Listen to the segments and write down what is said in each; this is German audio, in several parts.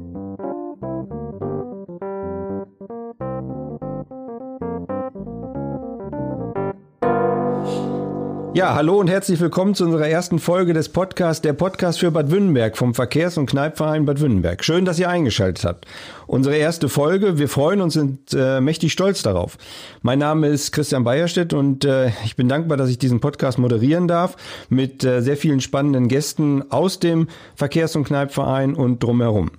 you. Ja, hallo und herzlich willkommen zu unserer ersten Folge des Podcasts, der Podcast für Bad Wünnenberg vom Verkehrs- und Kneipverein Bad Wünnenberg. Schön, dass ihr eingeschaltet habt. Unsere erste Folge, wir freuen uns und sind äh, mächtig stolz darauf. Mein Name ist Christian Bayerstedt und äh, ich bin dankbar, dass ich diesen Podcast moderieren darf mit äh, sehr vielen spannenden Gästen aus dem Verkehrs- und Kneipverein und drumherum.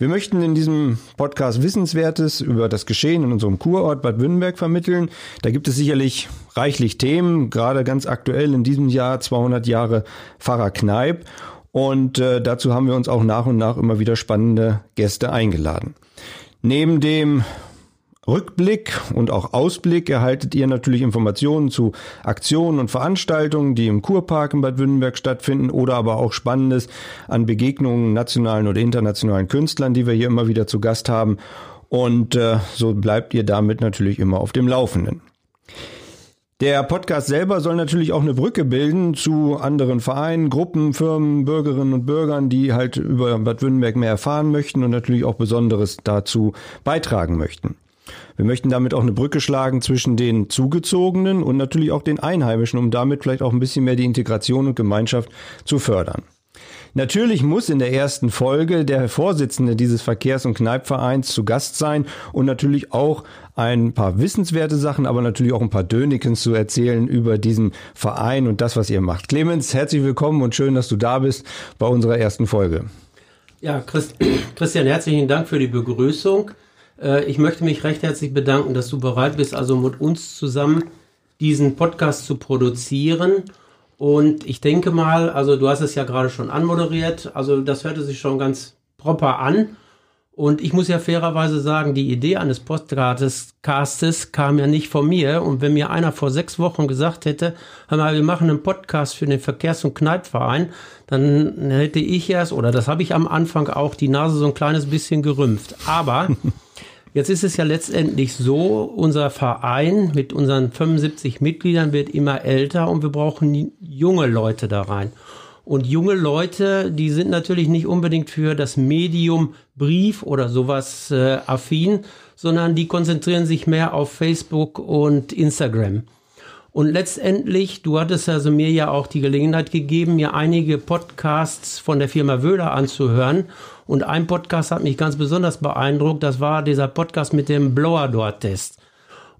Wir möchten in diesem Podcast Wissenswertes über das Geschehen in unserem Kurort Bad Wünnenberg vermitteln. Da gibt es sicherlich reichlich Themen, gerade ganz aktuell in diesem Jahr 200 Jahre Pfarrer Kneip. Und äh, dazu haben wir uns auch nach und nach immer wieder spannende Gäste eingeladen. Neben dem Rückblick und auch Ausblick erhaltet ihr natürlich Informationen zu Aktionen und Veranstaltungen, die im Kurpark in Bad Wünnenberg stattfinden oder aber auch Spannendes an Begegnungen nationalen oder internationalen Künstlern, die wir hier immer wieder zu Gast haben. Und äh, so bleibt ihr damit natürlich immer auf dem Laufenden. Der Podcast selber soll natürlich auch eine Brücke bilden zu anderen Vereinen, Gruppen, Firmen, Bürgerinnen und Bürgern, die halt über Bad Wünnenberg mehr erfahren möchten und natürlich auch Besonderes dazu beitragen möchten. Wir möchten damit auch eine Brücke schlagen zwischen den Zugezogenen und natürlich auch den Einheimischen, um damit vielleicht auch ein bisschen mehr die Integration und Gemeinschaft zu fördern. Natürlich muss in der ersten Folge der Vorsitzende dieses Verkehrs- und Kneipvereins zu Gast sein und natürlich auch ein paar wissenswerte Sachen, aber natürlich auch ein paar Dönikens zu erzählen über diesen Verein und das, was ihr macht. Clemens, herzlich willkommen und schön, dass du da bist bei unserer ersten Folge. Ja, Christian, herzlichen Dank für die Begrüßung. Äh, ich möchte mich recht herzlich bedanken, dass du bereit bist, also mit uns zusammen diesen Podcast zu produzieren. Und ich denke mal, also du hast es ja gerade schon anmoderiert, also das hörte sich schon ganz proper an. Und ich muss ja fairerweise sagen, die Idee eines Podcastes kam ja nicht von mir. Und wenn mir einer vor sechs Wochen gesagt hätte, mal, wir machen einen Podcast für den Verkehrs- und Kneipverein, dann hätte ich erst, oder das habe ich am Anfang auch, die Nase so ein kleines bisschen gerümpft. Aber Jetzt ist es ja letztendlich so, unser Verein mit unseren 75 Mitgliedern wird immer älter und wir brauchen junge Leute da rein. Und junge Leute, die sind natürlich nicht unbedingt für das Medium Brief oder sowas äh, affin, sondern die konzentrieren sich mehr auf Facebook und Instagram. Und letztendlich, du hattest also mir ja auch die Gelegenheit gegeben, mir einige Podcasts von der Firma Wöhler anzuhören. Und ein Podcast hat mich ganz besonders beeindruckt. Das war dieser Podcast mit dem Blower Door Test.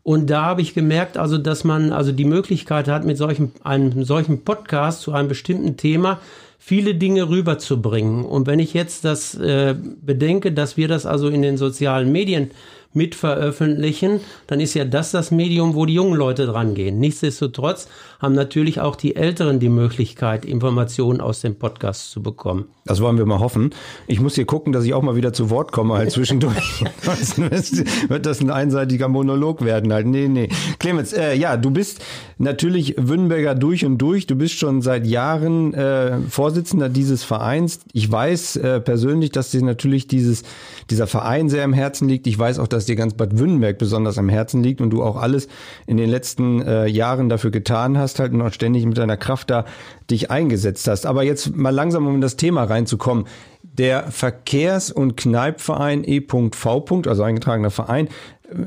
Und da habe ich gemerkt, also, dass man also die Möglichkeit hat, mit solchen, einem solchen Podcast zu einem bestimmten Thema viele Dinge rüberzubringen. Und wenn ich jetzt das äh, bedenke, dass wir das also in den sozialen Medien mit veröffentlichen, dann ist ja das das Medium, wo die jungen Leute dran gehen. Nichtsdestotrotz haben natürlich auch die Älteren die Möglichkeit, Informationen aus dem Podcast zu bekommen. Das wollen wir mal hoffen. Ich muss hier gucken, dass ich auch mal wieder zu Wort komme, halt zwischendurch. wird das ein einseitiger Monolog werden halt. Nee, nee. Clemens, äh, ja, du bist natürlich Wünnberger durch und durch. Du bist schon seit Jahren äh, Vorsitzender dieses Vereins. Ich weiß äh, persönlich, dass dir natürlich dieses, dieser Verein sehr am Herzen liegt. Ich weiß auch, dass dir ganz Bad Wünnenberg besonders am Herzen liegt und du auch alles in den letzten äh, Jahren dafür getan hast, halt und auch ständig mit deiner Kraft da dich eingesetzt hast. Aber jetzt mal langsam, um in das Thema reinzukommen. Der Verkehrs- und Kneipverein E.V. also eingetragener Verein,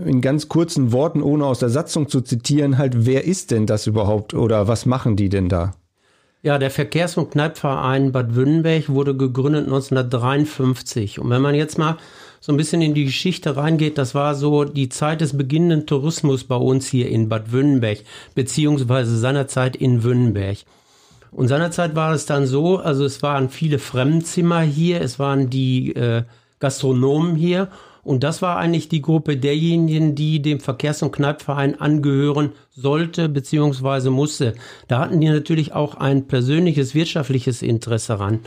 in ganz kurzen Worten, ohne aus der Satzung zu zitieren, halt, wer ist denn das überhaupt oder was machen die denn da? Ja, der Verkehrs- und Kneipverein Bad Wünnenberg wurde gegründet 1953. Und wenn man jetzt mal so ein bisschen in die Geschichte reingeht, das war so die Zeit des beginnenden Tourismus bei uns hier in Bad Wünnenberg, beziehungsweise seinerzeit in Wünnenberg. Und seinerzeit war es dann so, also es waren viele Fremdzimmer hier, es waren die äh, Gastronomen hier und das war eigentlich die Gruppe derjenigen, die dem Verkehrs- und Kneipverein angehören sollte bzw. musste. Da hatten die natürlich auch ein persönliches wirtschaftliches Interesse ran.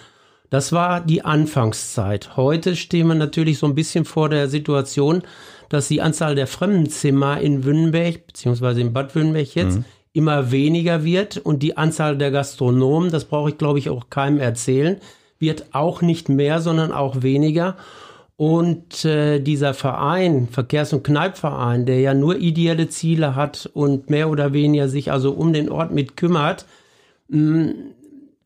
Das war die Anfangszeit. Heute stehen wir natürlich so ein bisschen vor der Situation, dass die Anzahl der Fremdenzimmer in Wünnenberg bzw. in Bad Wünnenberg jetzt mhm immer weniger wird und die Anzahl der Gastronomen, das brauche ich glaube ich auch keinem erzählen, wird auch nicht mehr, sondern auch weniger. Und äh, dieser Verein, Verkehrs- und Kneipverein, der ja nur ideelle Ziele hat und mehr oder weniger sich also um den Ort mit kümmert, mh,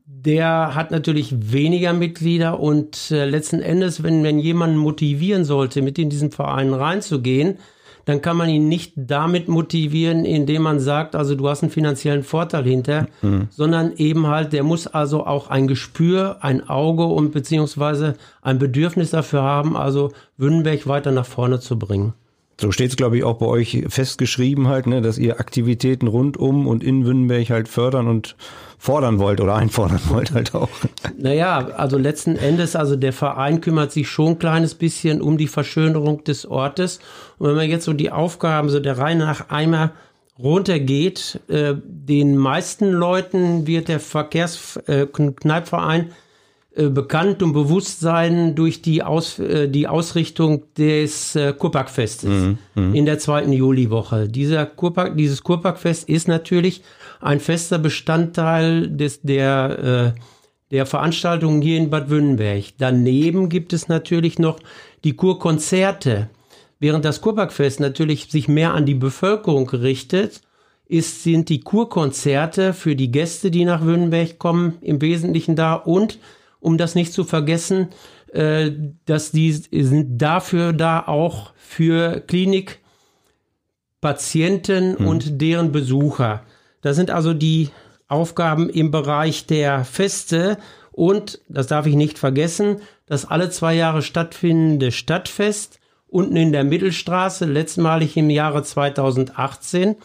der hat natürlich weniger Mitglieder. Und äh, letzten Endes, wenn, wenn jemanden motivieren sollte, mit in diesen Verein reinzugehen, dann kann man ihn nicht damit motivieren, indem man sagt, also du hast einen finanziellen Vorteil hinter, mhm. sondern eben halt, der muss also auch ein Gespür, ein Auge und beziehungsweise ein Bedürfnis dafür haben, also Wünnenberg weiter nach vorne zu bringen. So steht es, glaube ich, auch bei euch festgeschrieben halt, ne, dass ihr Aktivitäten rund um und in Wünnenberg halt fördern und fordern wollt oder einfordern wollt halt auch. Naja, also letzten Endes, also der Verein kümmert sich schon ein kleines bisschen um die Verschönerung des Ortes. Und wenn man jetzt so die Aufgaben so der Reihe nach einmal runtergeht, äh, den meisten Leuten wird der Verkehrskneipverein äh, bekannt und bewusst sein durch die, Aus, äh, die Ausrichtung des äh, Kurparkfestes mhm, mhm, in der zweiten Juliwoche. Dieser Kurpark, dieses Kurparkfest ist natürlich ein fester Bestandteil des, der, äh, der Veranstaltungen hier in Bad Wünnenberg. Daneben gibt es natürlich noch die Kurkonzerte. Während das Kurparkfest natürlich sich mehr an die Bevölkerung richtet, ist, sind die Kurkonzerte für die Gäste, die nach Wünnenberg kommen, im Wesentlichen da. Und, um das nicht zu vergessen, äh, dass die sind dafür da auch für Klinikpatienten hm. und deren Besucher. Das sind also die Aufgaben im Bereich der Feste und, das darf ich nicht vergessen, das alle zwei Jahre stattfindende Stadtfest unten in der Mittelstraße, letztmalig im Jahre 2018.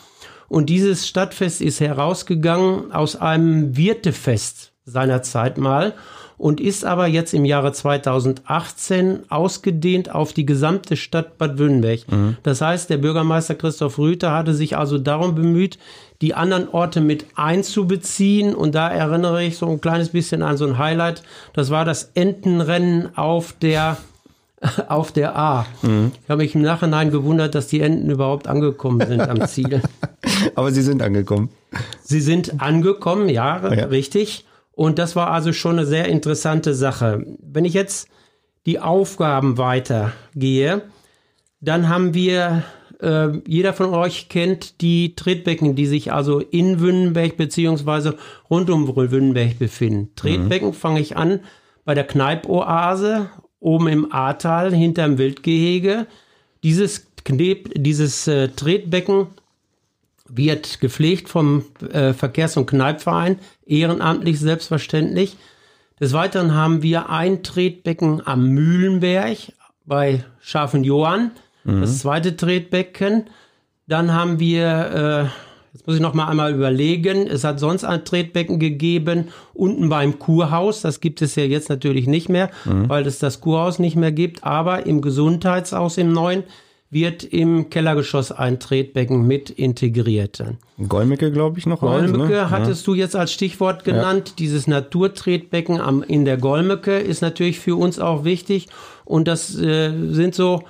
Und dieses Stadtfest ist herausgegangen aus einem Wirtefest seiner Zeit mal und ist aber jetzt im Jahre 2018 ausgedehnt auf die gesamte Stadt Bad Wünnberg. Mhm. Das heißt, der Bürgermeister Christoph Rüther hatte sich also darum bemüht, die anderen Orte mit einzubeziehen. Und da erinnere ich so ein kleines bisschen an so ein Highlight. Das war das Entenrennen auf der auf der A. Mhm. Ich habe mich im Nachhinein gewundert, dass die Enten überhaupt angekommen sind am Ziel. Aber sie sind angekommen. Sie sind angekommen, ja, ja, richtig. Und das war also schon eine sehr interessante Sache. Wenn ich jetzt die Aufgaben weitergehe, dann haben wir äh, jeder von euch kennt die Tretbecken, die sich also in Wünnenberg beziehungsweise rund um Wünnenberg befinden. Tretbecken mhm. fange ich an bei der Kneipoase oben im Ahrtal hinterm Wildgehege. Dieses, Kneb, dieses äh, Tretbecken wird gepflegt vom äh, Verkehrs- und Kneipverein, ehrenamtlich selbstverständlich. Des Weiteren haben wir ein Tretbecken am Mühlenberg bei Schafen Johann. Mhm. Das zweite Tretbecken. Dann haben wir, äh, jetzt muss ich noch mal einmal überlegen, es hat sonst ein Tretbecken gegeben unten beim Kurhaus. Das gibt es ja jetzt natürlich nicht mehr, mhm. weil es das Kurhaus nicht mehr gibt. Aber im Gesundheitshaus im neuen wird im Kellergeschoss ein Tretbecken mit integriert. Golmecke, glaube ich, noch. Golmecke ne? hattest ja. du jetzt als Stichwort genannt. Ja. Dieses Naturtretbecken am, in der Golmecke ist natürlich für uns auch wichtig. Und das äh, sind so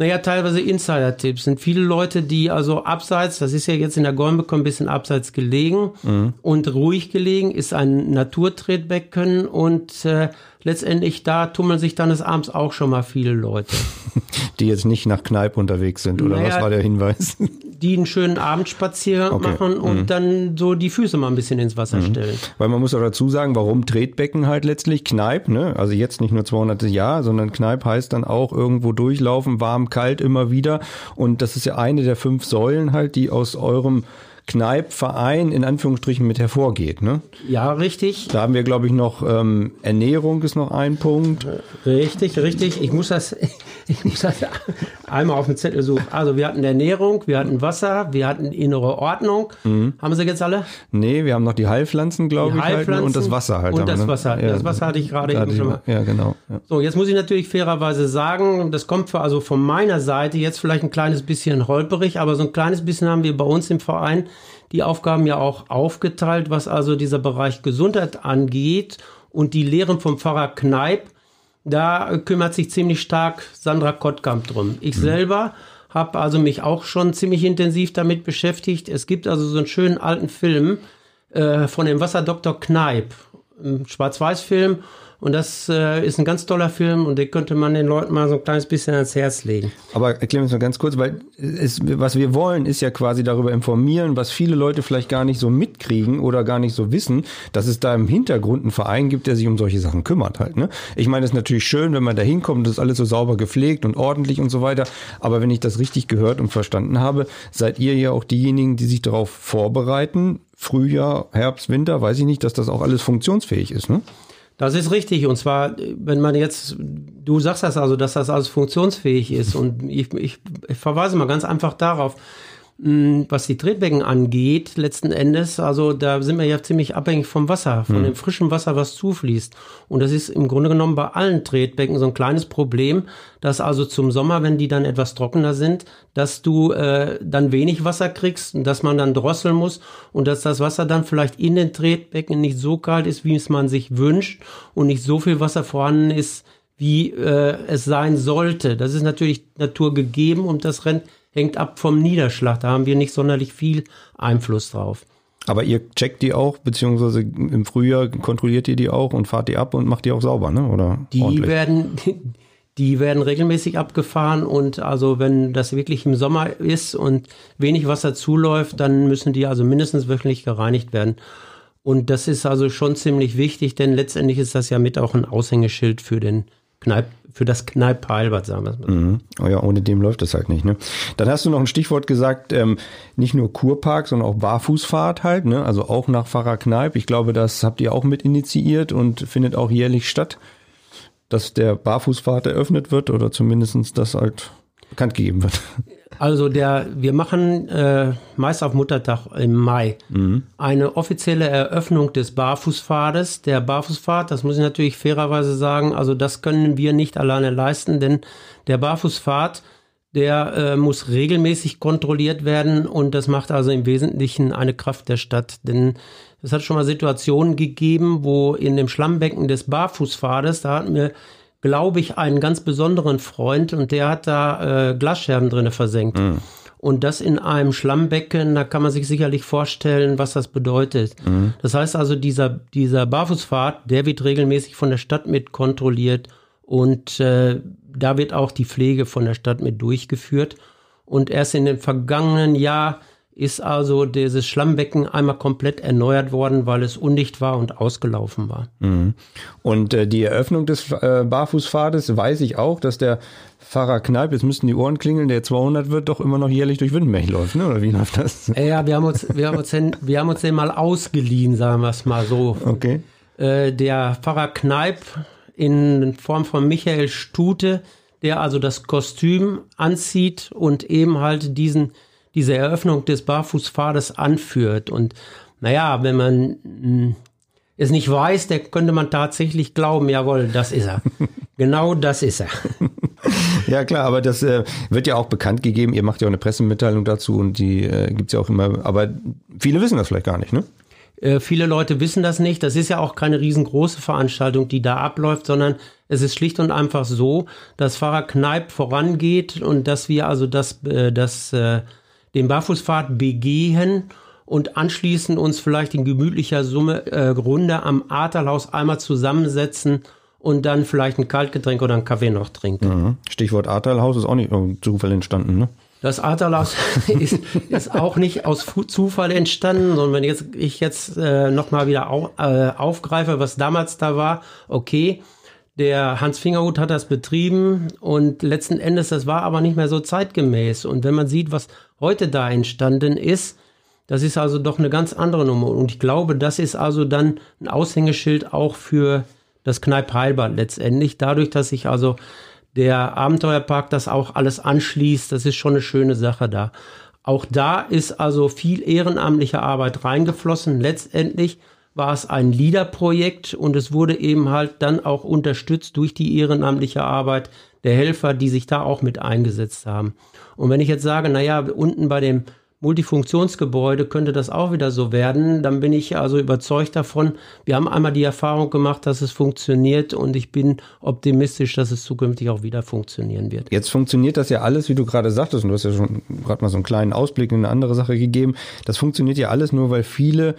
naja, teilweise Insider-Tipps. Sind viele Leute, die also abseits, das ist ja jetzt in der Golmbeck ein bisschen abseits gelegen mhm. und ruhig gelegen, ist ein Naturtretbecken und äh, letztendlich da tummeln sich dann des Abends auch schon mal viele Leute. Die jetzt nicht nach Kneipe unterwegs sind, oder naja, was war der Hinweis? Die einen schönen Abendspaziergang okay. machen und mhm. dann so die Füße mal ein bisschen ins Wasser mhm. stellen. Weil man muss auch dazu sagen, warum Tretbecken halt letztlich Kneipe, ne? Also jetzt nicht nur 200 Jahr, sondern Kneipe heißt dann auch irgendwo durchlaufen, warm, kalt immer wieder. Und das ist ja eine der fünf Säulen halt, die aus eurem Kneipverein in Anführungsstrichen mit hervorgeht. Ne? Ja, richtig. Da haben wir, glaube ich, noch ähm, Ernährung ist noch ein Punkt. Richtig, richtig. Ich muss das, ich muss das einmal auf dem Zettel suchen. Also wir hatten Ernährung, wir hatten Wasser, wir hatten innere Ordnung. Mhm. Haben sie jetzt alle? Nee, wir haben noch die Heilpflanzen, glaube ich, halt, ne? und das Wasser halt. Und das ne? Wasser. Ja, das Wasser hatte ich gerade eben schon mal. Ja, genau. Ja. So, jetzt muss ich natürlich fairerweise sagen, das kommt für, also von meiner Seite jetzt vielleicht ein kleines bisschen holperig, aber so ein kleines bisschen haben wir bei uns im Verein die Aufgaben ja auch aufgeteilt, was also dieser Bereich Gesundheit angeht. Und die Lehren vom Pfarrer Kneip, da kümmert sich ziemlich stark Sandra Kottkamp drum. Ich mhm. selber habe also mich auch schon ziemlich intensiv damit beschäftigt. Es gibt also so einen schönen alten Film äh, von dem Wasserdoktor Kneip, ein Schwarz-Weiß-Film, Und das äh, ist ein ganz toller Film und den könnte man den Leuten mal so ein kleines bisschen ans Herz legen. Aber erklären wir es mal ganz kurz, weil es, was wir wollen, ist ja quasi darüber informieren, was viele Leute vielleicht gar nicht so mitkriegen oder gar nicht so wissen, dass es da im Hintergrund einen Verein gibt, der sich um solche Sachen kümmert halt. Ne? Ich meine, es ist natürlich schön, wenn man da hinkommt, das ist alles so sauber gepflegt und ordentlich und so weiter. Aber wenn ich das richtig gehört und verstanden habe, seid ihr ja auch diejenigen, die sich darauf vorbereiten, Frühjahr, Herbst, Winter, weiß ich nicht, dass das auch alles funktionsfähig ist. Ne? Das ist richtig. Und zwar, wenn man jetzt, du sagst das also, dass das alles funktionsfähig ist. Und ich, ich, ich verweise mal ganz einfach darauf, was die Tretbecken angeht, letzten Endes, also da sind wir ja ziemlich abhängig vom Wasser, von mhm. dem frischen Wasser, was zufließt. Und das ist im Grunde genommen bei allen Tretbecken so ein kleines Problem, dass also zum Sommer, wenn die dann etwas trockener sind, dass du äh, dann wenig Wasser kriegst und dass man dann drosseln muss und dass das Wasser dann vielleicht in den Tretbecken nicht so kalt ist, wie es man sich wünscht und nicht so viel Wasser vorhanden ist, wie äh, es sein sollte. Das ist natürlich Natur gegeben und das rennt hängt ab vom Niederschlag. Da haben wir nicht sonderlich viel Einfluss drauf. Aber ihr checkt die auch, beziehungsweise im Frühjahr kontrolliert ihr die auch und fahrt die ab und macht die auch sauber, ne? Oder die ordentlich? werden, die werden regelmäßig abgefahren und also wenn das wirklich im Sommer ist und wenig Wasser zuläuft, dann müssen die also mindestens wöchentlich gereinigt werden. Und das ist also schon ziemlich wichtig, denn letztendlich ist das ja mit auch ein Aushängeschild für den Kneip, für das Kneipp-Heilbad, sagen wir mal. Mhm. Oh ja, ohne dem läuft das halt nicht. Ne? Dann hast du noch ein Stichwort gesagt, ähm, nicht nur Kurpark, sondern auch Barfußfahrt halt, ne? also auch nach Pfarrer Kneipp. Ich glaube, das habt ihr auch mit initiiert und findet auch jährlich statt, dass der Barfußfahrt eröffnet wird oder zumindestens das halt bekannt gegeben wird. Also der, wir machen äh, meist auf Muttertag im Mai mhm. eine offizielle Eröffnung des Barfußpfades. Der Barfußpfad, das muss ich natürlich fairerweise sagen, also das können wir nicht alleine leisten, denn der Barfußpfad, der äh, muss regelmäßig kontrolliert werden und das macht also im Wesentlichen eine Kraft der Stadt. Denn es hat schon mal Situationen gegeben, wo in dem Schlammbecken des Barfußpfades, da hatten wir glaube ich, einen ganz besonderen Freund und der hat da äh, Glasscherben drinne versenkt. Mhm. Und das in einem Schlammbecken, da kann man sich sicherlich vorstellen, was das bedeutet. Mhm. Das heißt also, dieser, dieser Barfußpfad, der wird regelmäßig von der Stadt mit kontrolliert und äh, da wird auch die Pflege von der Stadt mit durchgeführt. Und erst in dem vergangenen Jahr ist also dieses Schlammbecken einmal komplett erneuert worden, weil es undicht war und ausgelaufen war. Mhm. Und äh, die Eröffnung des äh, Barfußpfades weiß ich auch, dass der Pfarrer Kneipp, jetzt müssten die Ohren klingeln, der 200 wird, doch immer noch jährlich durch Wittenberg läuft, ne? oder wie läuft das? Ja, wir haben uns, wir haben uns, den, wir haben uns den mal ausgeliehen, sagen wir es mal so. Okay. Äh, der Pfarrer Kneipp in Form von Michael Stute, der also das Kostüm anzieht und eben halt diesen diese Eröffnung des Barfußpfades anführt. Und naja, wenn man mh, hm, es nicht weiß, der könnte man tatsächlich glauben, jawohl, das ist er. genau das ist er. Ja klar, aber das äh, wird ja auch bekannt gegeben. Ihr macht ja auch eine Pressemitteilung dazu und die äh, es ja auch immer. Aber viele wissen das vielleicht gar nicht, ne? Äh, viele Leute wissen das nicht. Das ist ja auch keine riesengroße Veranstaltung, die da abläuft, sondern es ist schlicht und einfach so, dass Pfarrer Kneipp vorangeht und dass wir also das, äh, das äh, den Barfußpfad begehen und anschließend uns vielleicht in gemütlicher Summe äh, Runde am Aterhaus einmal zusammensetzen und dann vielleicht ein Kaltgetränk oder einen Kaffee noch trinken. Mhm. Stichwort Aterhaus ist auch nicht Zufall entstanden, ne? Das Aterhaus ist, ist auch nicht aus Zufall entstanden, sondern wenn jetzt, ich jetzt äh, nochmal wieder au, äh, aufgreife, was damals da war, okay, der Hans Fingerhut hat das betrieben und letzten Endes, das war aber nicht mehr so zeitgemäß. Und wenn man sieht, was heute da entstanden ist, das ist also doch eine ganz andere Nummer. Und ich glaube, das ist also dann ein Aushängeschild auch für das Kneipp Heilbad letztendlich. Dadurch, dass sich also der Abenteuerpark das auch alles anschließt, das ist schon eine schöne Sache da. Auch da ist also viel ehrenamtliche Arbeit reingeflossen. Letztendlich war es ein LIDA-Projekt und es wurde eben halt dann auch unterstützt durch die ehrenamtliche Arbeit der Helfer, die sich da auch mit eingesetzt haben. Und wenn ich jetzt sage, naja, unten bei dem Multifunktionsgebäude könnte das auch wieder so werden, dann bin ich also überzeugt davon. Wir haben einmal die Erfahrung gemacht, dass es funktioniert und ich bin optimistisch, dass es zukünftig auch wieder funktionieren wird. Jetzt funktioniert das ja alles, wie du gerade sagtest, und du hast ja schon gerade mal so einen kleinen Ausblick in eine andere Sache gegeben. Das funktioniert ja alles nur, weil viele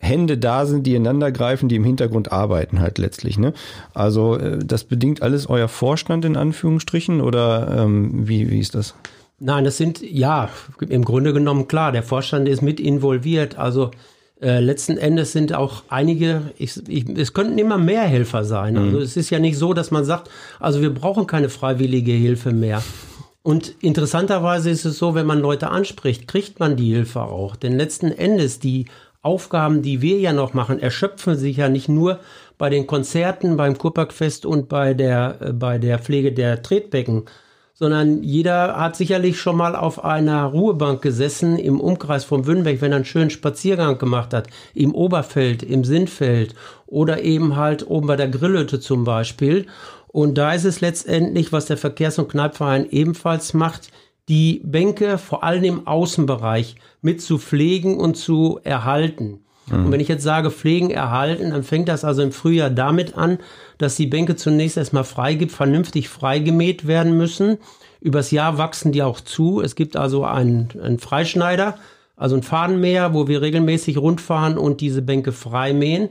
Hände da sind, die ineinander greifen, die im Hintergrund arbeiten halt letztlich. Ne? Also äh, das bedingt alles euer Vorstand in Anführungsstrichen oder ähm, wie, wie ist das? Nein, das sind, ja, im Grunde genommen klar, der Vorstand ist mit involviert. Also äh, letzten Endes sind auch einige, ich, ich, es könnten immer mehr Helfer sein. Also mhm. es ist ja nicht so, dass man sagt, also wir brauchen keine freiwillige Hilfe mehr. Und interessanterweise ist es so, wenn man Leute anspricht, kriegt man die Hilfe auch. Denn letzten Endes die Aufgaben, die wir ja noch machen, erschöpfen sich ja nicht nur bei den Konzerten, beim Kurparkfest und bei der, äh, bei der Pflege der Tretbecken, sondern jeder hat sicherlich schon mal auf einer Ruhebank gesessen im Umkreis von Wünnberg, wenn er einen schönen Spaziergang gemacht hat, im Oberfeld, im Sindfeld oder eben halt oben bei der Grillhütte zum Beispiel. Und da ist es letztendlich, was der Verkehrs- und Kneipverein ebenfalls macht, die Bänke vor allem im Außenbereich mit zu pflegen und zu erhalten. Mhm. Und wenn ich jetzt sage pflegen, erhalten, dann fängt das also im Frühjahr damit an, dass die Bänke zunächst erstmal freigibt, vernünftig freigemäht werden müssen. Übers Jahr wachsen die auch zu. Es gibt also einen, einen Freischneider, also ein Fadenmäher, wo wir regelmäßig rundfahren und diese Bänke freimähen.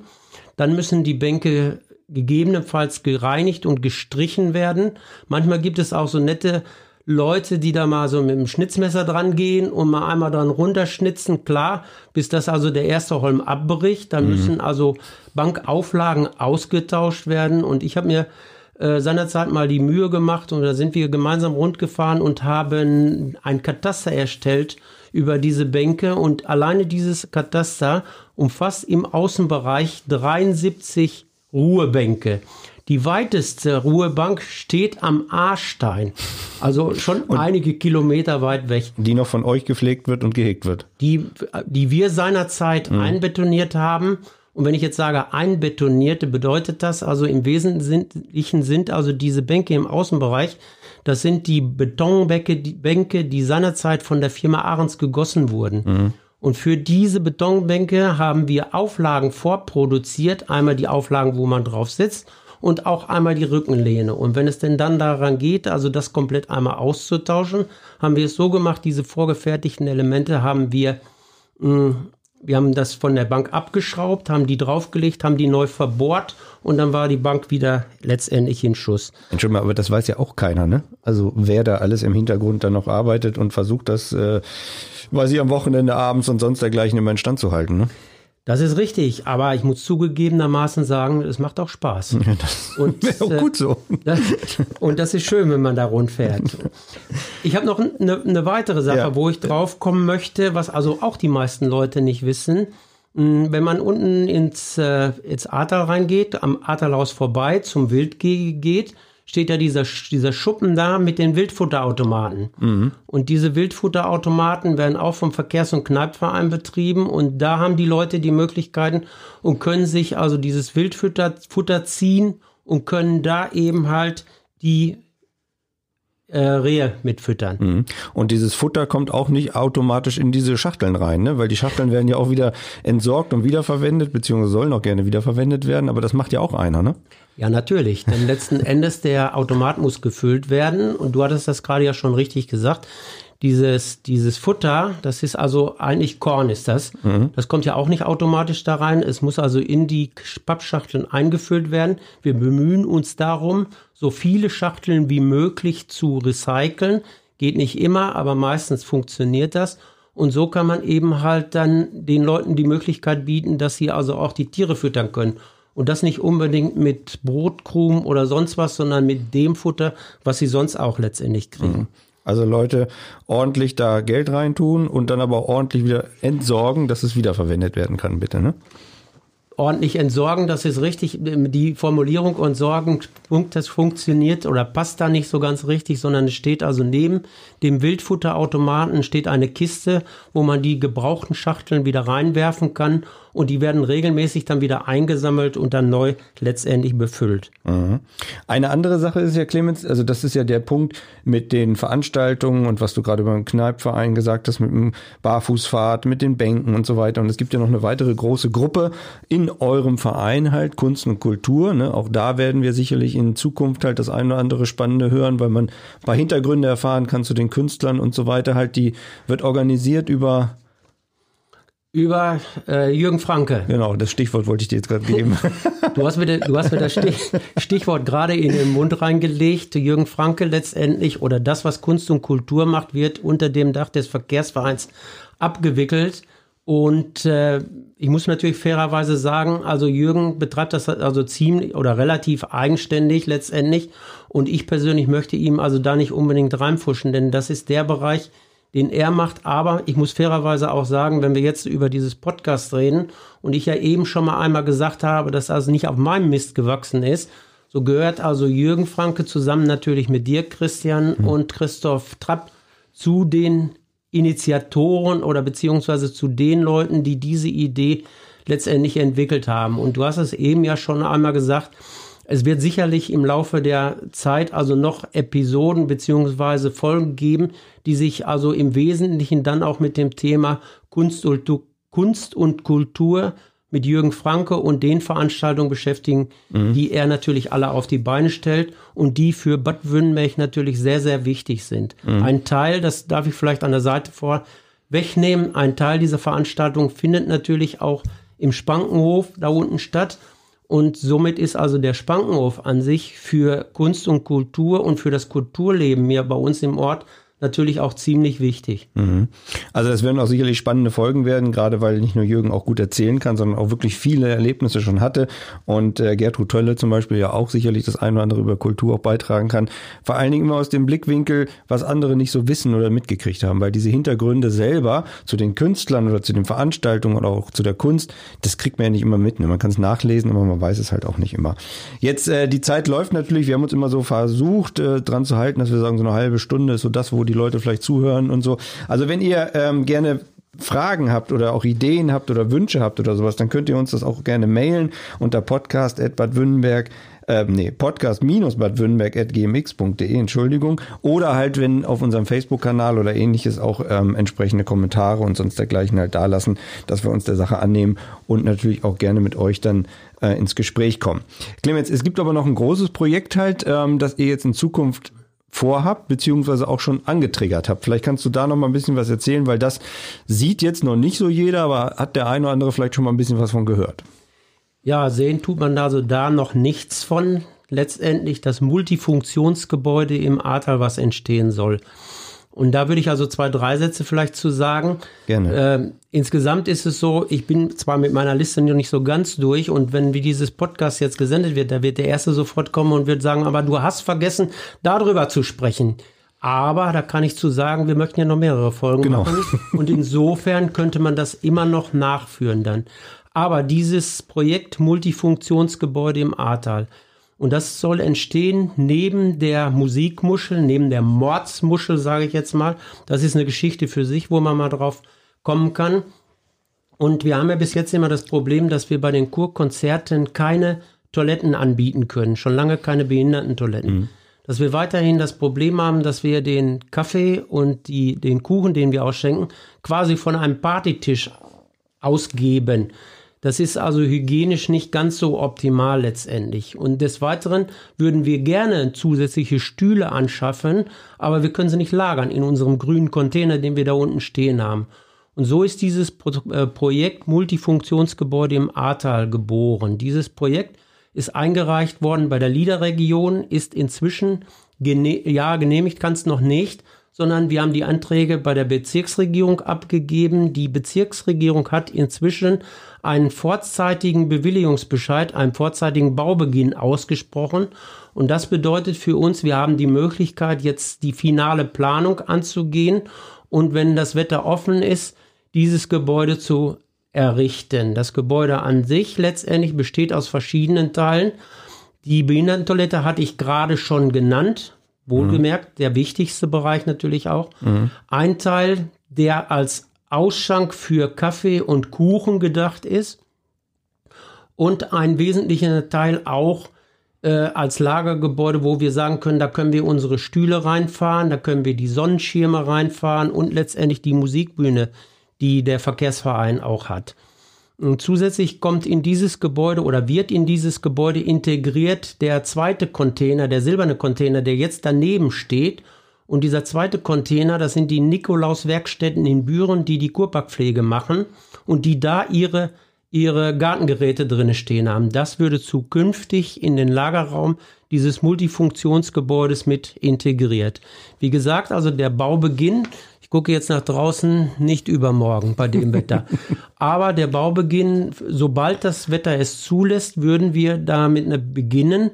Dann müssen die Bänke gegebenenfalls gereinigt und gestrichen werden. Manchmal gibt es auch so nette Leute, die da mal so mit dem Schnitzmesser dran gehen und mal einmal dran runterschnitzen, klar, bis das also der erste Holm abbricht. Dann mhm. müssen also Bankauflagen ausgetauscht werden. Und ich habe mir äh, seinerzeit mal die Mühe gemacht und da sind wir gemeinsam rundgefahren und haben ein Kataster erstellt über diese Bänke und alleine dieses Kataster umfasst im Außenbereich 73 Ruhebänke. Die weiteste Ruhebank steht am Aarstein, also schon und einige Kilometer weit weg. Die noch von euch gepflegt wird und gehegt wird. Die, die wir seinerzeit mhm. einbetoniert haben. Und wenn ich jetzt sage einbetonierte, bedeutet das also im Wesentlichen sind also diese Bänke im Außenbereich, das sind die Betonbänke, die Bänke, die seinerzeit von der Firma Ahrens gegossen wurden. Mhm. Und für diese Betonbänke haben wir Auflagen vorproduziert. Einmal die Auflagen, wo man drauf sitzt und auch einmal die Rückenlehne. Und wenn es denn dann daran geht, also das komplett einmal auszutauschen, haben wir es so gemacht, diese vorgefertigten Elemente haben wir, mh, hm, wir haben das von der Bank abgeschraubt, haben die draufgelegt, haben die neu verbohrt und dann war die Bank wieder letztendlich in Schuss. Entschuldigung, aber das weiß ja auch keiner, ne? Also wer da alles im Hintergrund dann noch arbeitet und versucht das, äh, weiß ich, am Wochenende abends und sonst dergleichen immer in Stand zu halten, ne? Das ist richtig, aber ich muss zugegebenermaßen sagen, es macht auch Spaß. Ja, das und wäre auch gut so. Das, und das ist schön, wenn man da rund fährt. Ich habe noch eine, eine, weitere Sache, ja. wo ich drauf kommen möchte, was also auch die meisten Leute nicht wissen. Hm, wenn man unten ins, äh, ins Ahrtal reingeht, am Ahrtalhaus vorbei zum Wildgehege geht, steht ja dieser, dieser Schuppen da mit den Wildfutterautomaten. Mhm. Und diese Wildfutterautomaten werden auch vom Verkehrs- und Kneipverein betrieben. Und da haben die Leute die Möglichkeiten und können sich also dieses Wildfutter Futter ziehen und können da eben halt die äh, Rehe mitfüttern. Mhm. Und dieses Futter kommt auch nicht automatisch in diese Schachteln rein, ne? weil die Schachteln werden ja auch wieder entsorgt und wiederverwendet, beziehungsweise sollen auch gerne wiederverwendet werden, aber das macht ja auch einer, ne? Ja, natürlich, denn letzten Endes der Automat muss gefüllt werden und du hattest das gerade ja schon richtig gesagt dieses, dieses Futter, das ist also eigentlich Korn ist das. Mhm. Das kommt ja auch nicht automatisch da rein. Es muss also in die Pappschachteln eingefüllt werden. Wir bemühen uns darum, so viele Schachteln wie möglich zu recyceln. Geht nicht immer, aber meistens funktioniert das. Und so kann man eben halt dann den Leuten die Möglichkeit bieten, dass sie also auch die Tiere füttern können. Und das nicht unbedingt mit Brotkrumen oder sonst was, sondern mit dem Futter, was sie sonst auch letztendlich kriegen. Mhm. Also Leute ordentlich da Geld reintun und dann aber ordentlich wieder entsorgen, dass es wiederverwendet werden kann, bitte, ne? ordentlich entsorgen, das ist richtig. Die Formulierung entsorgen, das funktioniert oder passt da nicht so ganz richtig, sondern es steht also neben dem Wildfutterautomaten steht eine Kiste, wo man die gebrauchten Schachteln wieder reinwerfen kann und die werden regelmäßig dann wieder eingesammelt und dann neu letztendlich befüllt. Mhm. Eine andere Sache ist ja, Clemens, also das ist ja der Punkt mit den Veranstaltungen und was du gerade über den Kneipverein gesagt hast, mit dem Barfußfahrt, mit den Bänken und so weiter. Und es gibt ja noch eine weitere große Gruppe in eurem Verein halt, Kunst und Kultur. Ne? Auch da werden wir sicherlich in Zukunft halt das eine oder andere Spannende hören, weil man ein paar Hintergründe erfahren kann zu den Künstlern und so weiter halt. Die wird organisiert über Über äh, Jürgen Franke. Genau, das Stichwort wollte ich dir jetzt gerade geben. du hast mir, du hast mir das Stich, Stichwort gerade in den Mund reingelegt. Jürgen Franke letztendlich oder das, was Kunst und Kultur macht, wird unter dem Dach des Verkehrsvereins abgewickelt. Und äh, ich muss natürlich fairerweise sagen, also Jürgen betreibt das also ziemlich oder relativ eigenständig letztendlich. Und ich persönlich möchte ihm also da nicht unbedingt reinfuschen, denn das ist der Bereich, den er macht. Aber ich muss fairerweise auch sagen, wenn wir jetzt über dieses Podcast reden und ich ja eben schon mal einmal gesagt habe, dass also nicht auf meinem Mist gewachsen ist, so gehört also Jürgen Franke zusammen natürlich mit dir, Christian mhm. und Christoph Trapp zu den Initiatoren oder beziehungsweise zu den Leuten, die diese Idee letztendlich entwickelt haben. Und du hast es eben ja schon einmal gesagt, es wird sicherlich im Laufe der Zeit also noch Episoden beziehungsweise Folgen geben, die sich also im Wesentlichen dann auch mit dem Thema Kunst und, Kunst und Kultur mit Jürgen Franke und den Veranstaltungen beschäftigen, mhm. die er natürlich alle auf die Beine stellt und die für Bad Wünnberg natürlich sehr, sehr wichtig sind. Mhm. Ein Teil, das darf ich vielleicht an der Seite vor wegnehmen, ein Teil dieser Veranstaltung findet natürlich auch im Spankenhof da unten statt. Und somit ist also der Spankenhof an sich für Kunst und Kultur und für das Kulturleben hier bei uns im Ort natürlich auch ziemlich wichtig. Mhm. Also es werden auch sicherlich spannende Folgen werden, gerade weil nicht nur Jürgen auch gut erzählen kann, sondern auch wirklich viele Erlebnisse schon hatte und äh, Gertrud Tölle zum Beispiel ja auch sicherlich das eine oder andere über Kultur auch beitragen kann. Vor allen Dingen immer aus dem Blickwinkel, was andere nicht so wissen oder mitgekriegt haben, weil diese Hintergründe selber zu den Künstlern oder zu den Veranstaltungen oder auch zu der Kunst, das kriegt man ja nicht immer mit. Ne? Man kann es nachlesen, aber man weiß es halt auch nicht immer. Jetzt äh, die Zeit läuft natürlich. Wir haben uns immer so versucht äh, dran zu halten, dass wir sagen so eine halbe Stunde ist so das, wo die Leute vielleicht zuhören und so. Also wenn ihr ähm, gerne Fragen habt oder auch Ideen habt oder Wünsche habt oder sowas, dann könnt ihr uns das auch gerne mailen unter podcast.badwünnenberg äh, nee, podcast-badwürttemberg.gmx.de, Entschuldigung. Oder halt, wenn auf unserem Facebook-Kanal oder ähnliches auch ähm, entsprechende Kommentare und sonst dergleichen halt da lassen, dass wir uns der Sache annehmen und natürlich auch gerne mit euch dann äh, ins Gespräch kommen. Clemens, es gibt aber noch ein großes Projekt halt, ähm, das ihr jetzt in Zukunft vorhabt, beziehungsweise auch schon angetriggert habt. Vielleicht kannst du da noch mal ein bisschen was erzählen, weil das sieht jetzt noch nicht so jeder, aber hat der eine oder andere vielleicht schon mal ein bisschen was von gehört. Ja, sehen tut man also da noch nichts von. Letztendlich das Multifunktionsgebäude im Ahrtal, was entstehen soll. Und da würde ich also zwei, drei Sätze vielleicht zu sagen. Gerne. Äh, insgesamt ist es so, ich bin zwar mit meiner Liste noch nicht so ganz durch und wenn wie dieses Podcast jetzt gesendet wird, da wird der Erste sofort kommen und wird sagen, aber du hast vergessen, darüber zu sprechen. Aber da kann ich zu sagen, wir möchten ja noch mehrere Folgen genau. machen. Und insofern könnte man das immer noch nachführen dann. Aber dieses Projekt Multifunktionsgebäude im Ahrtal, und das soll entstehen neben der Musikmuschel, neben der Mordsmuschel, sage ich jetzt mal. Das ist eine Geschichte für sich, wo man mal drauf kommen kann. Und wir haben ja bis jetzt immer das Problem, dass wir bei den Kurkonzerten keine Toiletten anbieten können. Schon lange keine Behindertentoiletten. Mhm. Dass wir weiterhin das Problem haben, dass wir den Kaffee und die, den Kuchen, den wir ausschenken, quasi von einem Partytisch ausgeben. Das ist also hygienisch nicht ganz so optimal letztendlich. Und des Weiteren würden wir gerne zusätzliche Stühle anschaffen, aber wir können sie nicht lagern in unserem grünen Container, den wir da unten stehen haben. Und so ist dieses Pro äh, Projekt Multifunktionsgebäude im Ahrtal geboren. Dieses Projekt ist eingereicht worden bei der LIDA-Region, ist inzwischen gene ja genehmigt, kann es noch nicht, sondern wir haben die Anträge bei der Bezirksregierung abgegeben. Die Bezirksregierung hat inzwischen einen vorzeitigen Bewilligungsbescheid, einen vorzeitigen Baubeginn ausgesprochen. Und das bedeutet für uns, wir haben die Möglichkeit, jetzt die finale Planung anzugehen und wenn das Wetter offen ist, dieses Gebäude zu errichten. Das Gebäude an sich letztendlich besteht aus verschiedenen Teilen. Die Behindertentoilette hatte ich gerade schon genannt. Wohlgemerkt, mhm. der wichtigste Bereich natürlich auch. Mhm. Ein Teil, der als Ausschank für Kaffee und Kuchen gedacht ist. Und ein wesentlicher Teil auch äh, als Lagergebäude, wo wir sagen können, da können wir unsere Stühle reinfahren, da können wir die Sonnenschirme reinfahren und letztendlich die Musikbühne, die der Verkehrsverein auch hat. Zusätzlich kommt in dieses Gebäude oder wird in dieses Gebäude integriert der zweite Container, der silberne Container, der jetzt daneben steht Und dieser zweite Container, das sind die Nikolaus-Werkstätten in Büren, die die Kurparkpflege machen und die da ihre, ihre Gartengeräte drinne stehen haben. Das würde zukünftig in den Lagerraum dieses Multifunktionsgebäudes mit integriert. Wie gesagt, also der Baubeginn, ich gucke jetzt nach draußen, nicht übermorgen bei dem Wetter. Aber der Baubeginn, sobald das Wetter es zulässt, würden wir damit beginnen.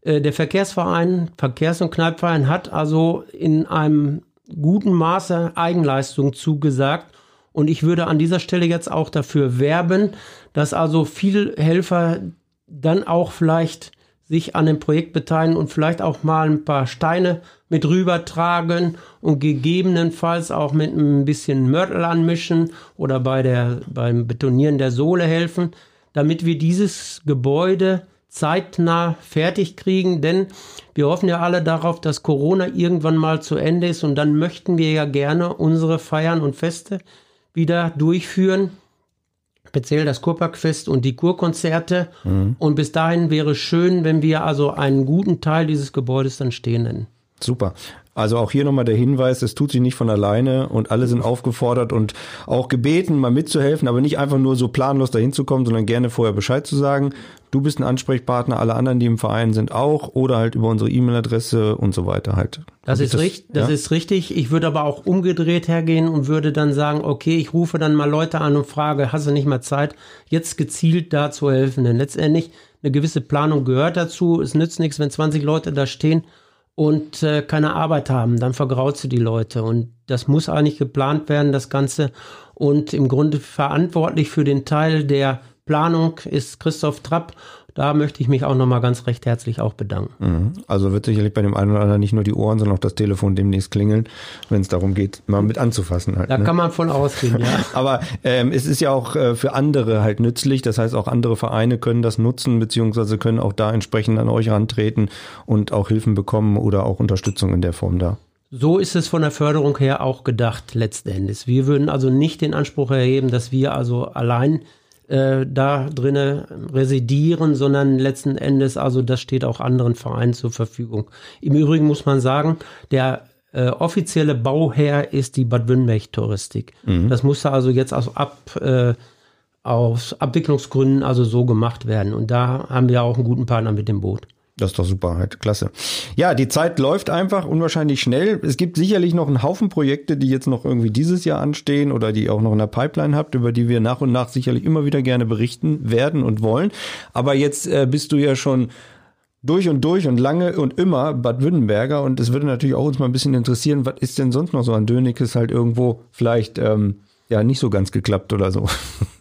Äh, der Verkehrsverein, Verkehrs- und Kneipverein hat also in einem guten Maße Eigenleistung zugesagt. Und ich würde an dieser Stelle jetzt auch dafür werben, dass also viele Helfer dann auch vielleicht sich an dem Projekt beteiligen und vielleicht auch mal ein paar Steine mit rüber tragen und gegebenenfalls auch mit ein bisschen Mörtel anmischen oder bei der, beim Betonieren der Sohle helfen, damit wir dieses Gebäude zeitnah fertig kriegen, denn wir hoffen ja alle darauf, dass Corona irgendwann mal zu Ende ist und dann möchten wir ja gerne unsere Feiern und Feste wieder durchführen, speziell das Kurparkfest und die Kurkonzerte. Mhm. Und bis dahin wäre es schön, wenn wir also einen guten Teil dieses Gebäudes dann stehen nennen. Super. Also auch hier nochmal der Hinweis, es tut sich nicht von alleine und alle sind aufgefordert und auch gebeten, mal mitzuhelfen, aber nicht einfach nur so planlos dahin zu kommen, sondern gerne vorher Bescheid zu sagen. Du bist ein Ansprechpartner, alle anderen, die im Verein sind auch oder halt über unsere E-Mail-Adresse und so weiter halt. Das ist, das, richtig, das ja? ist richtig. Ich würde aber auch umgedreht hergehen und würde dann sagen, okay, ich rufe dann mal Leute an und frage, hast du nicht mal Zeit, jetzt gezielt da zu helfen? Denn letztendlich eine gewisse Planung gehört dazu. Es nützt nichts, wenn 20 Leute da stehen und äh, keine Arbeit haben, dann vergraut sie die Leute. Und das muss eigentlich geplant werden, das Ganze. Und im Grunde verantwortlich für den Teil der Planung ist Christoph Trapp da möchte ich mich auch nochmal ganz recht herzlich auch bedanken. Mhm. Also wird sicherlich bei dem einen oder anderen nicht nur die Ohren, sondern auch das Telefon demnächst klingeln, wenn es darum geht, mal mit anzufassen. Halt, da ne? kann man von ausgehen, ja. Aber ähm, es ist ja auch äh, für andere halt nützlich. Das heißt, auch andere Vereine können das nutzen, beziehungsweise können auch da entsprechend an euch rantreten und auch Hilfen bekommen oder auch Unterstützung in der Form da. So ist es von der Förderung her auch gedacht, letzten Endes. Wir würden also nicht den Anspruch erheben, dass wir also allein äh, da drinnen residieren, sondern letzten Endes, also das steht auch anderen Vereinen zur Verfügung. Im Übrigen muss man sagen, der äh, offizielle Bauherr ist die Bad Wünnberg Touristik. Mhm. Das musste also jetzt also ab äh, aus Abwicklungsgründen also so gemacht werden. Und da haben wir auch einen guten Partner mit dem Boot. Das ist doch super, halt klasse. Ja, die Zeit läuft einfach unwahrscheinlich schnell. Es gibt sicherlich noch einen Haufen Projekte, die jetzt noch irgendwie dieses Jahr anstehen oder die auch noch in der Pipeline habt, über die wir nach und nach sicherlich immer wieder gerne berichten werden und wollen. Aber jetzt äh, bist du ja schon durch und durch und lange und immer Bad Württemberger und es würde natürlich auch uns mal ein bisschen interessieren, was ist denn sonst noch so an Dönekes halt irgendwo vielleicht ähm, ja nicht so ganz geklappt oder so.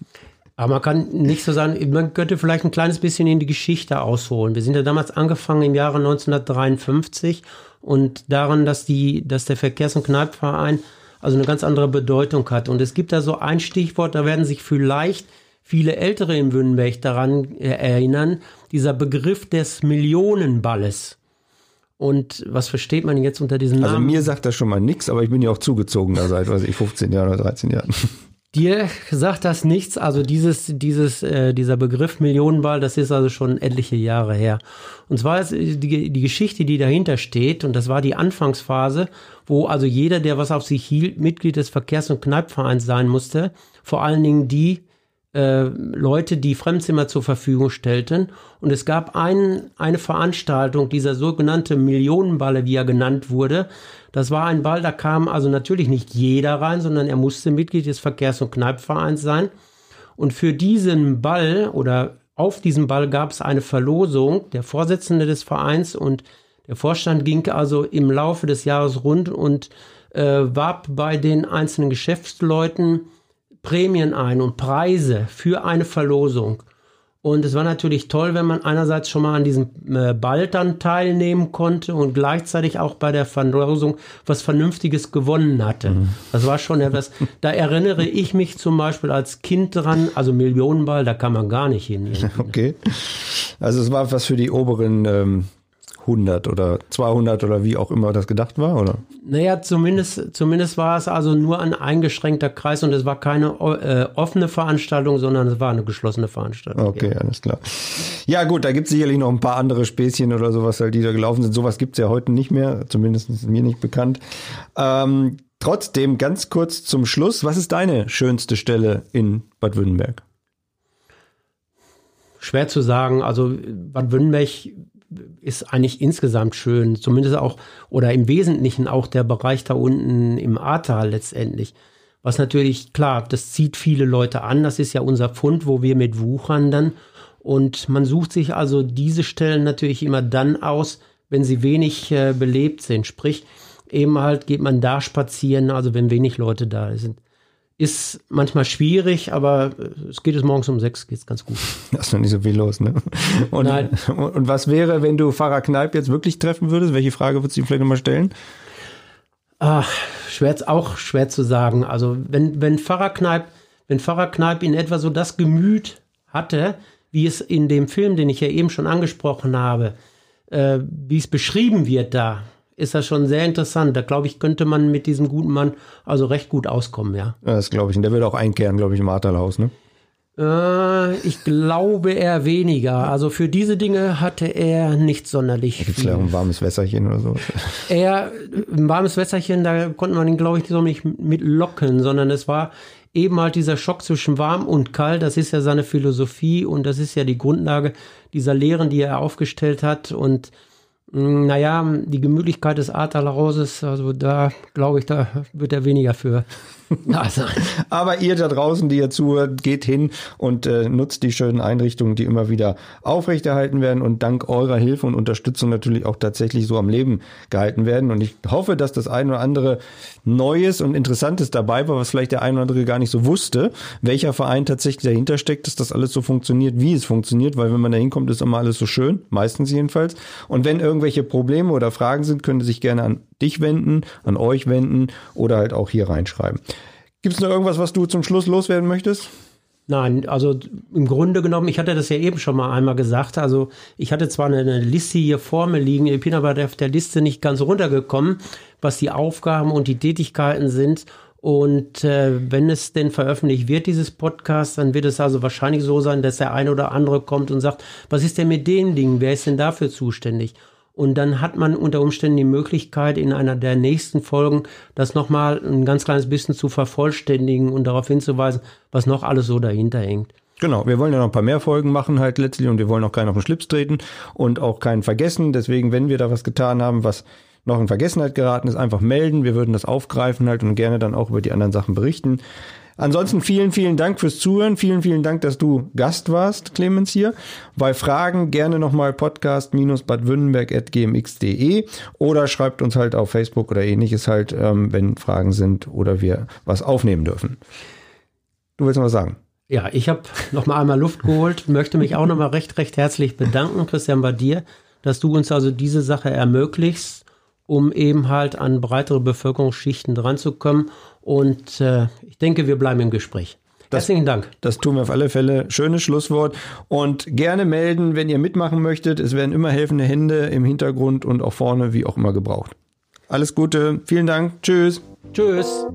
Aber man kann nicht so sagen, man könnte vielleicht ein kleines bisschen in die Geschichte ausholen. Wir sind ja damals angefangen im Jahre 1953 und daran, dass die, dass der Verkehrs- und Kneipverein also eine ganz andere Bedeutung hat. Und es gibt da so ein Stichwort, da werden sich vielleicht viele Ältere in Wünnberg daran erinnern, dieser Begriff des Millionenballes. Und was versteht man jetzt unter diesem also Namen? Also mir sagt das schon mal nichts, aber ich bin ja auch zugezogen da seit, weiß ich, 15 Jahren oder 13 Jahren. Dir sagt das nichts, also dieses, dieses, äh, dieser Begriff Millionenball, das ist also schon etliche Jahre her. Und zwar ist die, die Geschichte, die dahinter steht, und das war die Anfangsphase, wo also jeder, der was auf sich hielt, Mitglied des Verkehrs- und Kneipvereins sein musste, vor allen Dingen die, äh, Leute, die Fremdzimmer zur Verfügung stellten. Und es gab ein, eine Veranstaltung, dieser sogenannte Millionenballe, wie er genannt wurde. Das war ein Ball, da kam also natürlich nicht jeder rein, sondern er musste Mitglied des Verkehrs- und Kneipvereins sein. Und für diesen Ball oder auf diesem Ball gab es eine Verlosung. Der Vorsitzende des Vereins und der Vorstand ging also im Laufe des Jahres rund und äh, warb bei den einzelnen Geschäftsleuten Prämien ein und Preise für eine Verlosung. Und es war natürlich toll, wenn man einerseits schon mal an diesem äh, Ball dann teilnehmen konnte und gleichzeitig auch bei der Verlosung was Vernünftiges gewonnen hatte. Mhm. Das war schon etwas, da erinnere ich mich zum Beispiel als Kind dran, also Millionenball, da kann man gar nicht hin. Okay. Also es war was für die oberen ähm, 100 oder 200 oder wie auch immer das gedacht war, oder? Naja, zumindest, zumindest war es also nur ein eingeschränkter Kreis und es war keine äh, offene Veranstaltung, sondern es war eine geschlossene Veranstaltung. Okay, ja. alles klar. Ja gut, da gibt es sicherlich noch ein paar andere Späßchen oder sowas, halt, die da gelaufen sind. Sowas gibt es ja heute nicht mehr, zumindest ist mir nicht bekannt. Ähm, trotzdem, ganz kurz zum Schluss, was ist deine schönste Stelle in Bad Württemberg? Schwer zu sagen. Also Bad Württemberg ist eigentlich insgesamt schön, zumindest auch oder im Wesentlichen auch der Bereich da unten im Ahrtal letztendlich. Was natürlich, klar, das zieht viele Leute an. Das ist ja unser Pfund, wo wir mit wuchern dann. Und man sucht sich also diese Stellen natürlich immer dann aus, wenn sie wenig äh, belebt sind. Sprich, eben halt geht man da spazieren, also wenn wenig Leute da sind. Ist manchmal schwierig, aber äh, es geht es morgens um sechs, geht es ganz gut. Da ist noch nicht so viel los, ne? Und, Nein. und was wäre, wenn du Pfarrer Kneip jetzt wirklich treffen würdest? Welche Frage würdest du ihm vielleicht nochmal stellen? Ach, schwer, auch schwer zu sagen. Also, wenn, wenn Pfarrer Kneip, wenn Pfarrer Kneip in etwa so das Gemüt hatte, wie es in dem Film, den ich ja eben schon angesprochen habe, äh, wie es beschrieben wird da, ist das schon sehr interessant. Da glaube ich, könnte man mit diesem guten Mann also recht gut auskommen, ja. ja das glaube ich. Und der wird auch einkehren, glaube ich, im Ahrtalhaus, ne? Äh, ich glaube eher weniger. Also für diese Dinge hatte er nicht sonderlich Gibt es ja ein warmes Wässerchen oder so? Er, ein warmes Wässerchen, da konnte man ihn, glaube ich, so nicht mit locken, sondern es war eben halt dieser Schock zwischen warm und kalt. Das ist ja seine Philosophie und das ist ja die Grundlage dieser Lehren, die er aufgestellt hat und naja, die Gemütlichkeit des Ahrtaler Hauses, also da glaube ich, da wird er weniger für sein. Aber ihr da draußen, die ihr zuhört, geht hin und äh, nutzt die schönen Einrichtungen, die immer wieder aufrechterhalten werden und dank eurer Hilfe und Unterstützung natürlich auch tatsächlich so am Leben gehalten werden. Und ich hoffe, dass das ein oder andere Neues und Interessantes dabei war, was vielleicht der ein oder andere gar nicht so wusste, welcher Verein tatsächlich dahinter steckt, dass das alles so funktioniert, wie es funktioniert, weil wenn man da hinkommt, ist immer alles so schön, meistens jedenfalls. Und wenn irgendwelche Probleme oder Fragen sind, können Sie sich gerne an dich wenden, an euch wenden oder halt auch hier reinschreiben. Gibt es noch irgendwas, was du zum Schluss loswerden möchtest? Nein, also im Grunde genommen, ich hatte das ja eben schon mal einmal gesagt, also ich hatte zwar eine Liste hier vor mir liegen, ich bin aber auf der Liste nicht ganz runtergekommen, was die Aufgaben und die Tätigkeiten sind. Und äh, wenn es denn veröffentlicht wird, dieses Podcast, dann wird es also wahrscheinlich so sein, dass der eine oder andere kommt und sagt, was ist denn mit dem Ding? Wer ist denn dafür zuständig? Und dann hat man unter Umständen die Möglichkeit, in einer der nächsten Folgen das nochmal ein ganz kleines bisschen zu vervollständigen und darauf hinzuweisen, was noch alles so dahinter hängt. Genau, wir wollen ja noch ein paar mehr Folgen machen halt letztlich und wir wollen auch keinen auf den Schlips treten und auch keinen vergessen. Deswegen, wenn wir da was getan haben, was noch in Vergessenheit geraten ist, einfach melden. Wir würden das aufgreifen halt und gerne dann auch über die anderen Sachen berichten. Ansonsten vielen, vielen Dank fürs Zuhören. Vielen, vielen Dank, dass du Gast warst, Clemens hier. Bei Fragen gerne nochmal podcast-badwürttemberg.gmx.de oder schreibt uns halt auf Facebook oder ähnliches halt, ähm, wenn Fragen sind oder wir was aufnehmen dürfen. Du willst noch was sagen? Ja, ich habe noch mal einmal Luft geholt, möchte mich auch noch mal recht, recht herzlich bedanken, Christian, bei dir, dass du uns also diese Sache ermöglichst, um eben halt an breitere Bevölkerungsschichten dranzukommen und äh, ich denke, wir bleiben im Gespräch. Das, Herzlichen Dank. Das tun wir auf alle Fälle. Schönes Schlusswort. Und gerne melden, wenn ihr mitmachen möchtet. Es werden immer helfende Hände im Hintergrund und auch vorne, wie auch immer, gebraucht. Alles Gute. Vielen Dank. Tschüss. Tschüss.